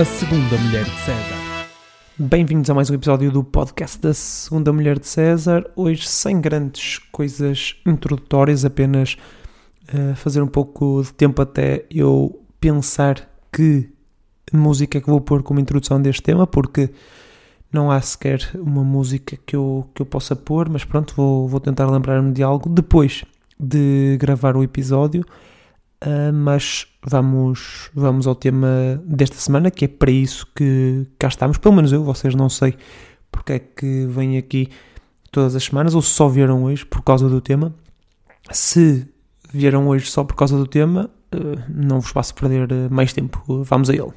a segunda mulher de César. Bem-vindos a mais um episódio do podcast da Segunda Mulher de César. Hoje sem grandes coisas introdutórias, apenas uh, fazer um pouco de tempo até eu pensar que música é que vou pôr como introdução deste tema, porque não há sequer uma música que eu, que eu possa pôr, mas pronto, vou, vou tentar lembrar-me de algo depois de gravar o episódio. Uh, mas vamos, vamos ao tema desta semana, que é para isso que cá estamos. Pelo menos eu, vocês não sei porque é que vêm aqui todas as semanas, ou se só vieram hoje por causa do tema. Se vieram hoje só por causa do tema, uh, não vos faço perder ah, mais tempo. Vamos a ele.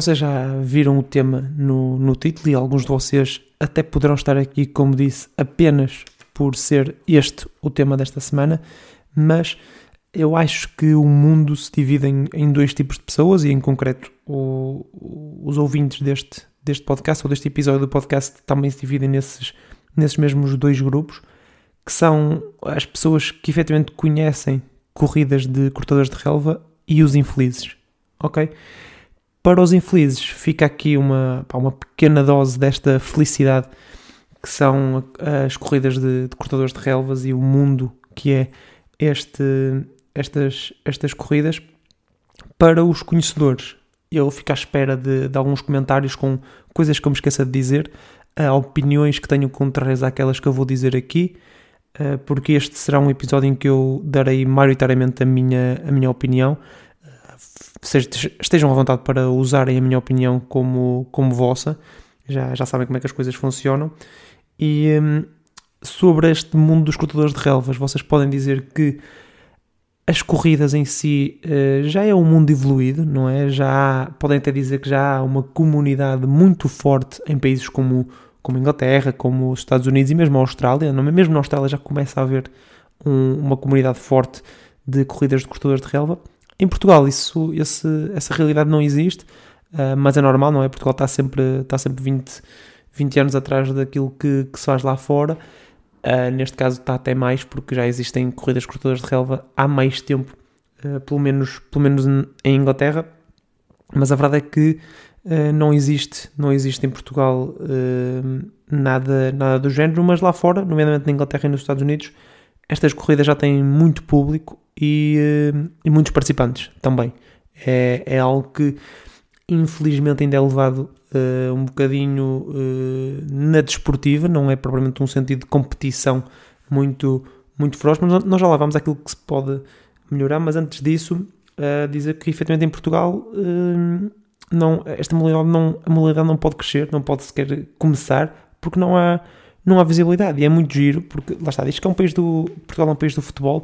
Vocês já viram o tema no, no título e alguns de vocês até poderão estar aqui, como disse, apenas por ser este o tema desta semana, mas eu acho que o mundo se divide em, em dois tipos de pessoas e, em concreto, o, os ouvintes deste, deste podcast ou deste episódio do podcast também se dividem nesses, nesses mesmos dois grupos, que são as pessoas que efetivamente conhecem corridas de cortadores de relva e os infelizes, ok? Para os infelizes, fica aqui uma, uma pequena dose desta felicidade que são as corridas de, de, cortadores de relvas e o mundo que é este, estas, estas corridas. Para os conhecedores, eu fico à espera de, de alguns comentários com coisas que eu me esqueça de dizer, opiniões que tenham contrárias àquelas que eu vou dizer aqui, uh, porque este será um episódio em que eu darei maioritariamente a minha, a minha opinião estejam à vontade para usarem a minha opinião como, como vossa, já, já sabem como é que as coisas funcionam. E um, sobre este mundo dos cortadores de relvas, vocês podem dizer que as corridas em si uh, já é um mundo evoluído, não é? Já há, podem até dizer que já há uma comunidade muito forte em países como, como Inglaterra, como os Estados Unidos e mesmo a Austrália. Não é? Mesmo na Austrália já começa a haver um, uma comunidade forte de corridas de cortadores de relva. Em Portugal isso, esse, essa realidade não existe, uh, mas é normal, não é? Portugal está sempre, está sempre 20, 20 anos atrás daquilo que, que se faz lá fora. Uh, neste caso está até mais, porque já existem corridas cortadoras de relva há mais tempo, uh, pelo, menos, pelo menos em Inglaterra. Mas a verdade é que não existe, não existe em Portugal nada, nada do género, mas lá fora, nomeadamente na Inglaterra e nos Estados Unidos, estas corridas já têm muito público e, eh, e muitos participantes também. É, é, algo que infelizmente ainda é levado uh, um bocadinho uh, na desportiva, não é propriamente um sentido de competição muito, muito feroz, mas nós já lá vamos àquilo que se pode melhorar, mas antes disso, uh, dizer que efetivamente em Portugal não, esta modalidade não, a modalidade não pode crescer, não pode sequer começar, porque não há não há visibilidade. E é muito giro, porque lá está, diz que é um país do. Portugal é um país do futebol,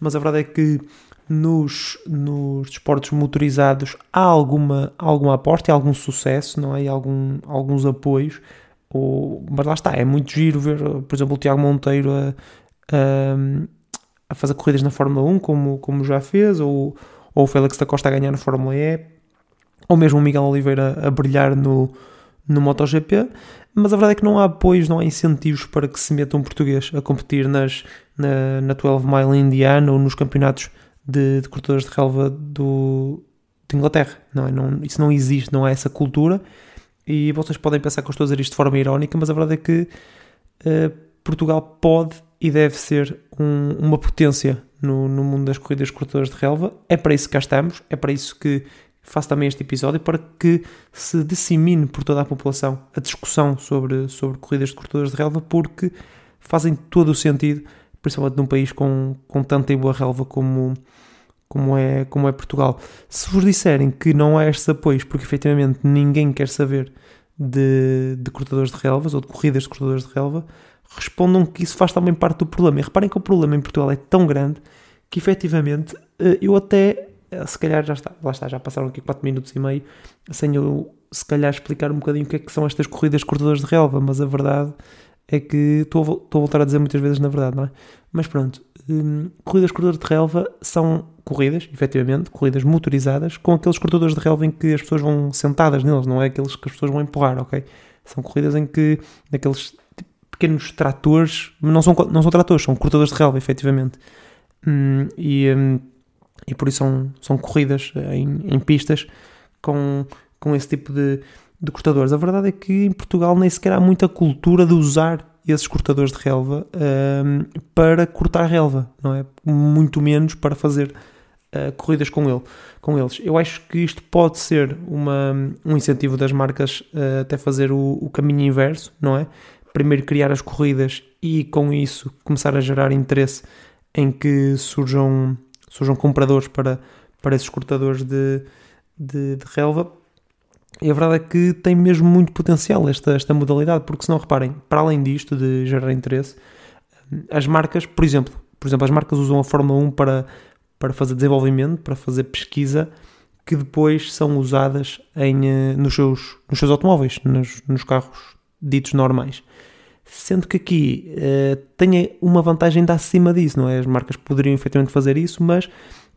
mas a verdade é que nos, nos desportos motorizados há alguma, alguma aposta e algum sucesso, não é? E algum, alguns apoios. Ou, mas lá está, é muito giro ver, por exemplo, o Tiago Monteiro a, a, a, fazer corridas na Fórmula 1, como, como já fez, ou, ou o Félix da Costa a ganhar na Fórmula E, ou mesmo o Miguel Oliveira a brilhar no, no MotoGP, mas a verdade é que não há apoios, não há incentivos para que se meta um português a competir nas, na, na 12 Mile Indiana ou nos campeonatos de, de cortadores de relva do, de Inglaterra. Não, é? não, isso não existe, não há essa cultura. E vocês podem pensar que eu estou a dizer isto de forma irónica, mas a verdade é que uh, Portugal pode e deve ser um, uma potência no, no mundo das corridas de cortadores de relva. É para isso que cá estamos, é para isso que faço também este episódio para que se dissemine por toda a população a discussão sobre, sobre corridas de cortadores de relva, porque fazem todo o sentido, principalmente num país com, com tanta e boa relva como, como, é, como é Portugal. Se vos disserem que não há estes apoios, porque efetivamente ninguém quer saber de, de cortadores de relvas ou de corridas de cortadores de relva, respondam que isso faz também parte do problema. E reparem que o problema em Portugal é tão grande que efetivamente eh, eu até se calhar já está, lá está, já passaram aqui 4 minutos e meio sem eu se calhar explicar um bocadinho o que é que são estas corridas corredores de relva, mas a verdade é que estou a, estou a voltar a dizer muitas vezes na verdade, não é? Mas pronto, hum, corridas corredores de relva são corridas, efetivamente, corridas motorizadas, com aqueles cortadores de relva em que as pessoas vão sentadas neles, não é aqueles que as pessoas vão empurrar, ok? São corridas em que, naqueles pequenos tratores, não são, não são tratores, são cortadores de relva, efetivamente. Hum, e, hum, e por isso são, são corridas em, em pistas com, com esse tipo de, de cortadores. A verdade é que em Portugal nem sequer há muita cultura de usar esses cortadores de relva um, para cortar relva, não é? Muito menos para fazer uh, corridas com, ele, com eles. Eu acho que isto pode ser uma, um incentivo das marcas uh, até fazer o, o, caminho inverso, não é? Primeiro criar as corridas e com isso começar a gerar interesse em que surjam, surjam compradores para, para esses cortadores de, de, de relva e a verdade é que tem mesmo muito potencial esta, esta modalidade, porque se não reparem, para além disto de gerar interesse, as marcas, por exemplo, por exemplo, as marcas usam a Fórmula 1 para, para fazer desenvolvimento, para fazer pesquisa, que depois são usadas em, eh, nos, seus, nos seus automóveis, nos, nos carros ditos normais. Sendo que aqui uh, tem uma vantagem ainda acima disso, não é? As marcas poderiam efetivamente fazer isso, mas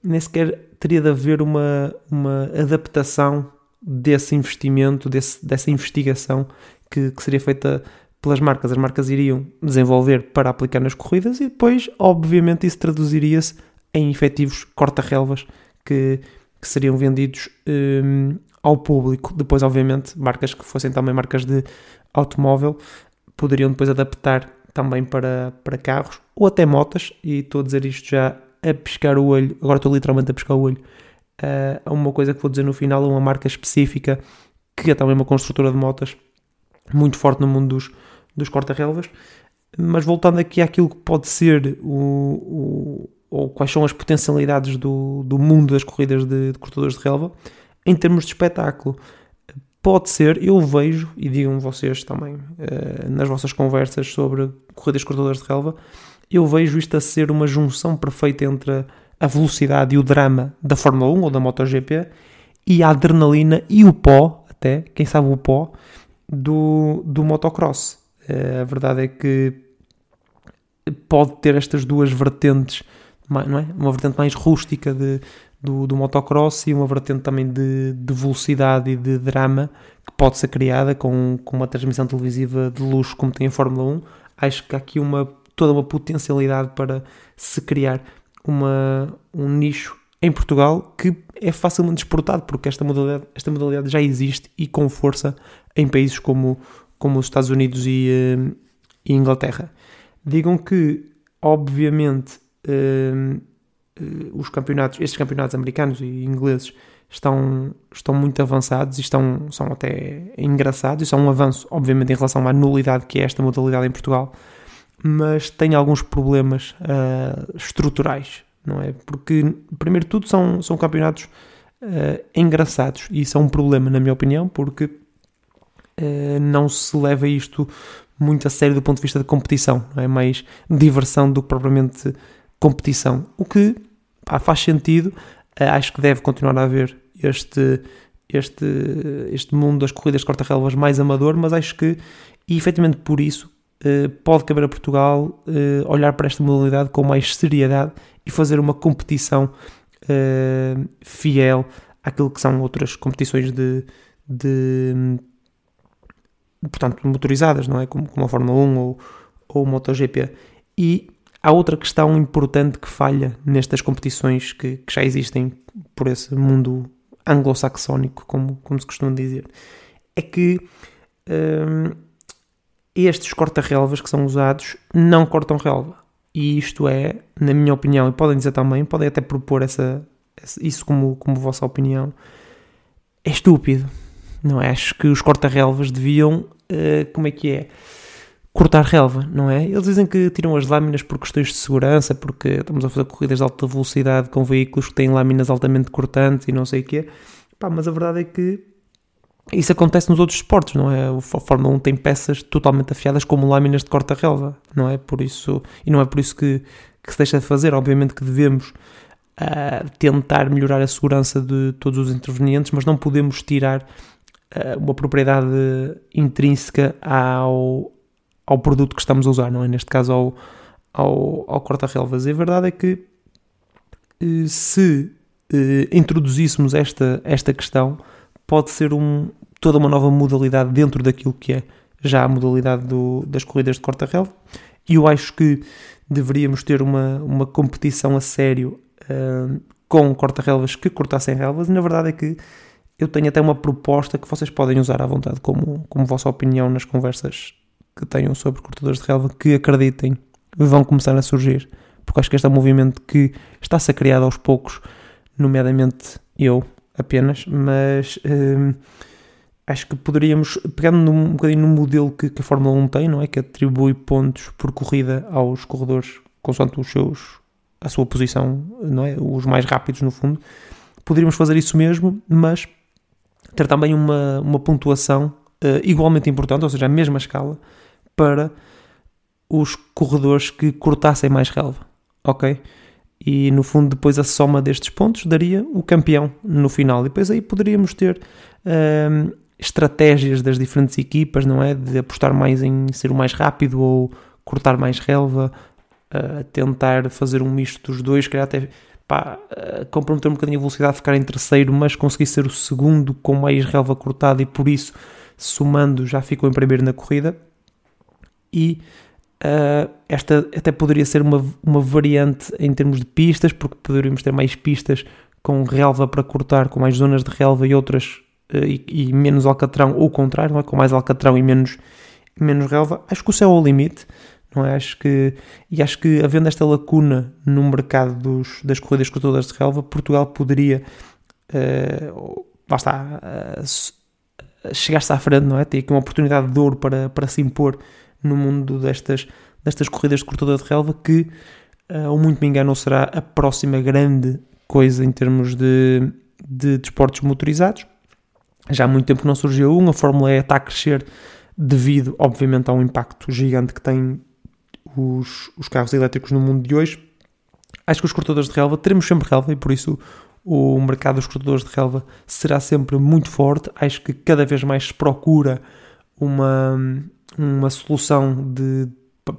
nem sequer teria de haver uma, uma adaptação desse investimento, desse, dessa investigação que, que seria feita pelas marcas. As marcas iriam desenvolver para aplicar nas corridas e depois, obviamente, isso traduziria-se em efetivos corta-relvas que, que, seriam vendidos um, ao público. Depois, obviamente, marcas que fossem também marcas de automóvel poderiam depois adaptar também para, para carros ou até motas. E estou a dizer isto já a piscar o olho, agora estou literalmente a piscar o olho uh, a uma coisa que vou dizer no final, a uma marca específica que é também uma construtora de motas muito forte no mundo dos, dos corta-relvas. Mas voltando aqui àquilo que pode ser o, o, ou quais são as potencialidades do, do mundo das corridas de, de cortadores de relva, em termos de espetáculo, pode ser, eu vejo, e digam vocês também uh, nas vossas conversas sobre corridas de cortadores de relva, eu vejo isto a ser uma junção perfeita entre a velocidade e o drama da Fórmula 1 ou da MotoGP e a adrenalina e o pó, até, quem sabe o pó, do, do motocross. Eh, a verdade é que pode ter estas duas vertentes, não é? Uma vertente mais rústica de, do, do motocross e uma vertente também de, de velocidade e de drama que pode ser criada com, com uma transmissão televisiva de luxo como tem a Fórmula 1. Acho que há aqui uma, toda uma potencialidade para se criar uma, um nicho em Portugal que é facilmente exportado, porque esta modalidade, esta modalidade já existe e com força em países como, como os Estados Unidos e, uh, e Inglaterra. Digam que, obviamente, uh, os campeonatos, estes campeonatos americanos e ingleses estão, estão muito avançados e estão, são até engraçados e são um avanço, obviamente, em relação à nulidade que é esta modalidade em Portugal mas tem alguns problemas uh, estruturais, não é? Porque, primeiro de tudo, são, são campeonatos uh, engraçados e isso é um problema, na minha opinião, porque uh, não se leva isto muito a sério do ponto de vista de competição, é mais diversão do que propriamente competição, o que pá, faz sentido, acho que deve continuar a haver este, este, este mundo das corridas de corta-relvas mais amador, mas acho que, e efetivamente por isso, eh, pode caber a Portugal uh, olhar para esta modalidade com mais seriedade e fazer uma competição fiel àquilo que são outras competições de, de portanto, motorizadas, não é? Como, como a Fórmula 1 ou, ou o MotoGP. E há outra questão importante que falha nestas competições que, que já existem por esse mundo anglo-saxónico, como, como se costuma dizer, é que estes corta-relvas que são usados não cortam relva. E isto é, na minha opinião, e podem dizer também, podem até propor essa, isso como, como vossa opinião, é estúpido. Não é? Acho que os corta-relvas deviam, uh, como é que é? Cortar relva, não é? Eles dizem que tiram as lâminas por questões de segurança, porque estamos a fazer corridas de alta velocidade com veículos que têm lâminas altamente cortantes e não sei o quê. Pá, mas a verdade é que isso acontece nos outros esportes, não é? A Fórmula 1 tem peças totalmente afiadas como lâminas de corta-relva, não é? Por isso, e não é por isso que, que se deixa de fazer. Obviamente que devemos uh, tentar melhorar a segurança de todos os intervenientes, mas não podemos tirar uh, uma propriedade intrínseca ao, ao produto que estamos a usar, não é? Neste caso ao, ao, ao corta-relvas. E a verdade é que uh, se introduzíssemos esta, esta questão pode ser um, toda uma nova modalidade dentro daquilo que é já a modalidade do, das corridas de corta-relva. E eu acho que deveríamos ter uma, uma competição a sério uh, com corta-relvas que cortassem relvas. E na verdade é que eu tenho até uma proposta que vocês podem usar à vontade como, como vossa opinião nas conversas que tenham sobre cortadores de relva que acreditem vão começar a surgir. Porque acho que este é um movimento que está-se a criar aos poucos, nomeadamente eu apenas, mas hum, acho que poderíamos, pegando um bocadinho no modelo que, que, a Fórmula 1 tem, não é? Que atribui pontos por corrida aos corredores consoante os seus, a sua posição, não é? Os mais rápidos, no fundo. Poderíamos fazer isso mesmo, mas ter também uma, uma pontuação uh, igualmente importante, ou seja, a mesma escala, para os corredores que cortassem mais relva, ok? E no fundo, depois a soma destes pontos daria o campeão no final. E depois aí poderíamos ter uh, estratégias das diferentes equipas, não é? De apostar mais em ser o mais rápido ou cortar mais relva, uh, tentar fazer um misto dos dois, calhar até pá, uh, comprometer um bocadinho a velocidade, ficar em terceiro, mas conseguir ser o segundo com mais relva cortada e por isso, somando, já ficou em primeiro na corrida. E uh, esta até poderia ser uma, uma variante em termos de pistas, porque poderíamos ter mais pistas com relva para cortar, com mais zonas de relva e outras uh, e, e, menos alcatrão, ou o contrário, é? com mais alcatrão e menos, menos relva. Acho que o céu é o limite não é? Acho que, e acho que havendo esta lacuna no mercado dos, das corridas cortadoras de relva, Portugal poderia, uh, está, uh, chegar-se à frente, não é? Ter aqui uma oportunidade de ouro para, para se impor no mundo destas, destas corridas de cortador de relva que, uh, ou muito me engano, será a próxima grande coisa em termos de, de desportos motorizados. Já há muito tempo não surgiu um, a Fórmula E está a crescer devido, obviamente, a um impacto gigante que tem os, os carros elétricos no mundo de hoje, acho que os cortadores de relva, teremos sempre relva e por isso o mercado dos cortadores de relva será sempre muito forte. Acho que cada vez mais se procura uma, uma solução de,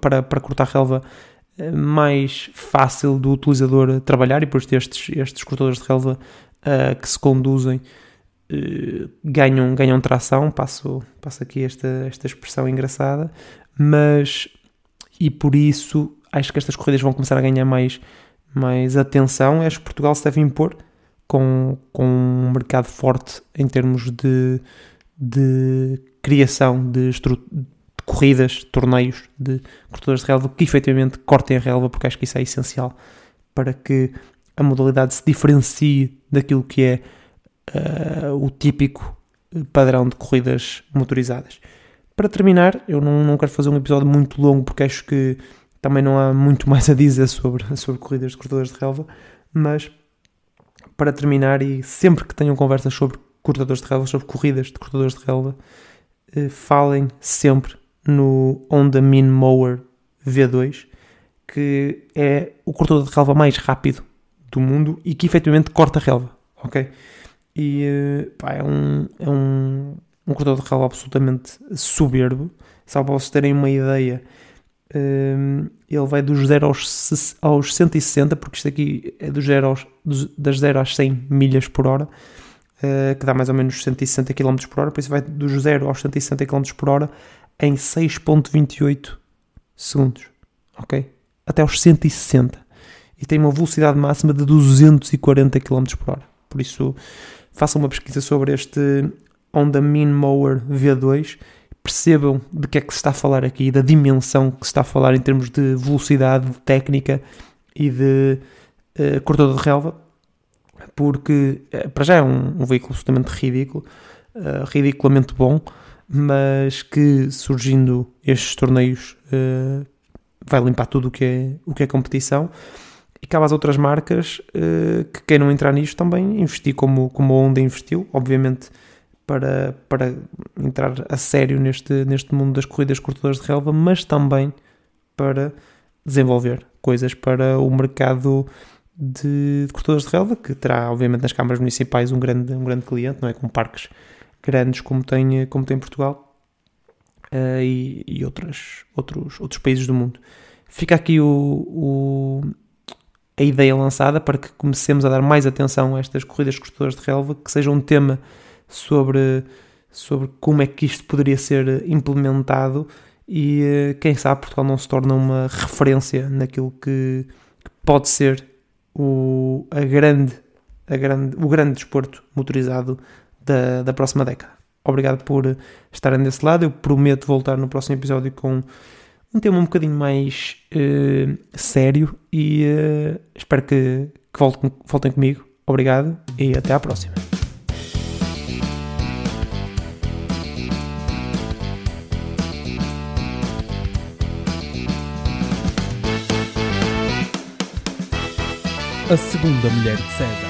para, para cortar relva eh, mais fácil do utilizador trabalhar e isso estes, estes cortadores de relva uh, que se conduzem uh, ganham, ganham tração, passo, passo aqui esta, esta expressão engraçada, mas e por isso acho que estas corridas vão começar a ganhar mais, mais atenção. Acho que Portugal se deve impor com, com um mercado forte em termos de, de criação de, de corridas, torneios de cortadores de relva que efetivamente cortem a relva, porque acho que isso é essencial para que a modalidade se diferencie daquilo que é uh, o típico padrão de corridas motorizadas. Para terminar, eu não, não quero fazer um episódio muito longo porque acho que também não há muito mais a dizer sobre, sobre corridas de cortadores de relva, mas para terminar, e sempre que tenham conversas sobre cortadores de relva, sobre corridas de cortadores de relva, eh, falem sempre no Honda Min Mower V2, que é o cortador de relva mais rápido do mundo e que efetivamente corta relva, ok? E eh, pá, é um, é um um cortador de relva absolutamente soberbo. Só para vocês terem uma ideia, um, ele vai dos 0 aos, aos 160, porque isto aqui é dos 0 aos, das 0 às 100 milhas por hora, uh, que dá mais ou menos 160 km por hora, por isso vai dos 0 aos 160 km por hora em 6.28 segundos, ok? Até aos 160. E tem uma velocidade máxima de 240 km por hora. Por isso, façam uma pesquisa sobre este Honda Min Mower V2 percebam de que é que se está a falar aqui, da dimensão que se está a falar em termos de velocidade, de técnica e de uh, cortador de relva, porque uh, para já é um, um veículo absolutamente ridículo, uh, ridiculamente bom, mas que surgindo estes torneios uh, vai limpar tudo o que é, o que é competição. E cabe às outras marcas que queiram entrar nisto também investir como, como a Honda investiu, obviamente para, para entrar a sério neste, neste mundo das corridas cortadoras de relva, mas também para desenvolver coisas para o mercado de, de cortadores de relva, que terá, obviamente, nas câmaras municipais um grande, um grande cliente, não é? Com parques grandes como tem, como tem Portugal uh, e, e outras, outros, outros países do mundo. Fica aqui o, o, a ideia lançada para que comecemos a dar mais atenção a estas corridas cortadoras de relva, que seja um tema sobre sobre como é que isto poderia ser implementado e uh, quem sabe Portugal não se torna uma referência naquilo que, que pode ser o, a grande, a grande, o grande desporto motorizado da, da próxima década. Obrigado por estarem desse lado. Eu prometo voltar no próximo episódio com um tema um bocadinho mais uh, sério e uh, espero que, que voltem, voltem comigo. Obrigado e até à próxima. A segunda mulher de César.